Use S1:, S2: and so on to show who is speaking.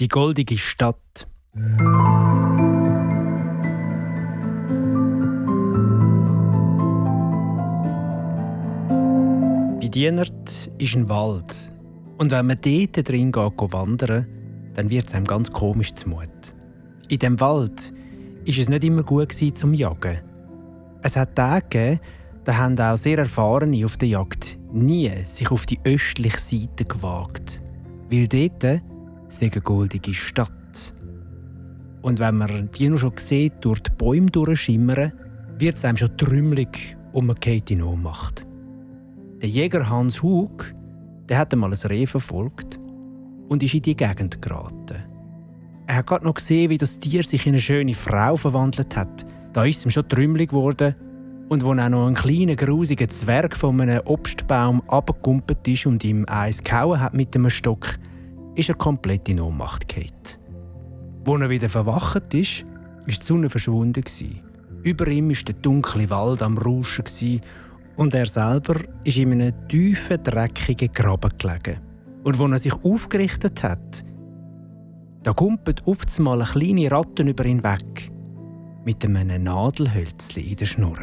S1: Die goldige Stadt. Bei Dienert ist ein Wald. Und wenn man dort drin geht, wandern dann wird es einem ganz komisch zumut. In dem Wald ist es nicht immer gut zum Jagen. Es hat Tage gegeben, da haben auch sehr Erfahrene auf der Jagd nie sich auf die östliche Seite gewagt. Weil dort ist eine goldige Stadt. Und wenn man die noch schon sieht, durch die Bäume durchschimmern, wird es einem schon trümmelig und man geht in Ohnmacht. Der Jäger Hans Hug der hat einmal ein Reh verfolgt und ist in die Gegend geraten. Er hat gerade noch gesehen, wie das Tier sich in eine schöne Frau verwandelt hat. Da ist es ihm schon trümmelig geworden. Und wo auch noch ein kleiner, grusiger Zwerg von einem Obstbaum abgekumpelt ist und ihm eins gehauen hat mit einem Stock, ist er komplett in Ohnmacht gefallen. Wo er wieder verwacht ist, ist die Sonne verschwunden. Über ihm ist der dunkle Wald am Rauschen und er selber ist in einem tiefen, dreckigen Graben gelegen. Und als er sich aufgerichtet hat, da kumpelt oft mal eine kleine Ratte über ihn weg mit einem Nadelhölzchen in der Schnur.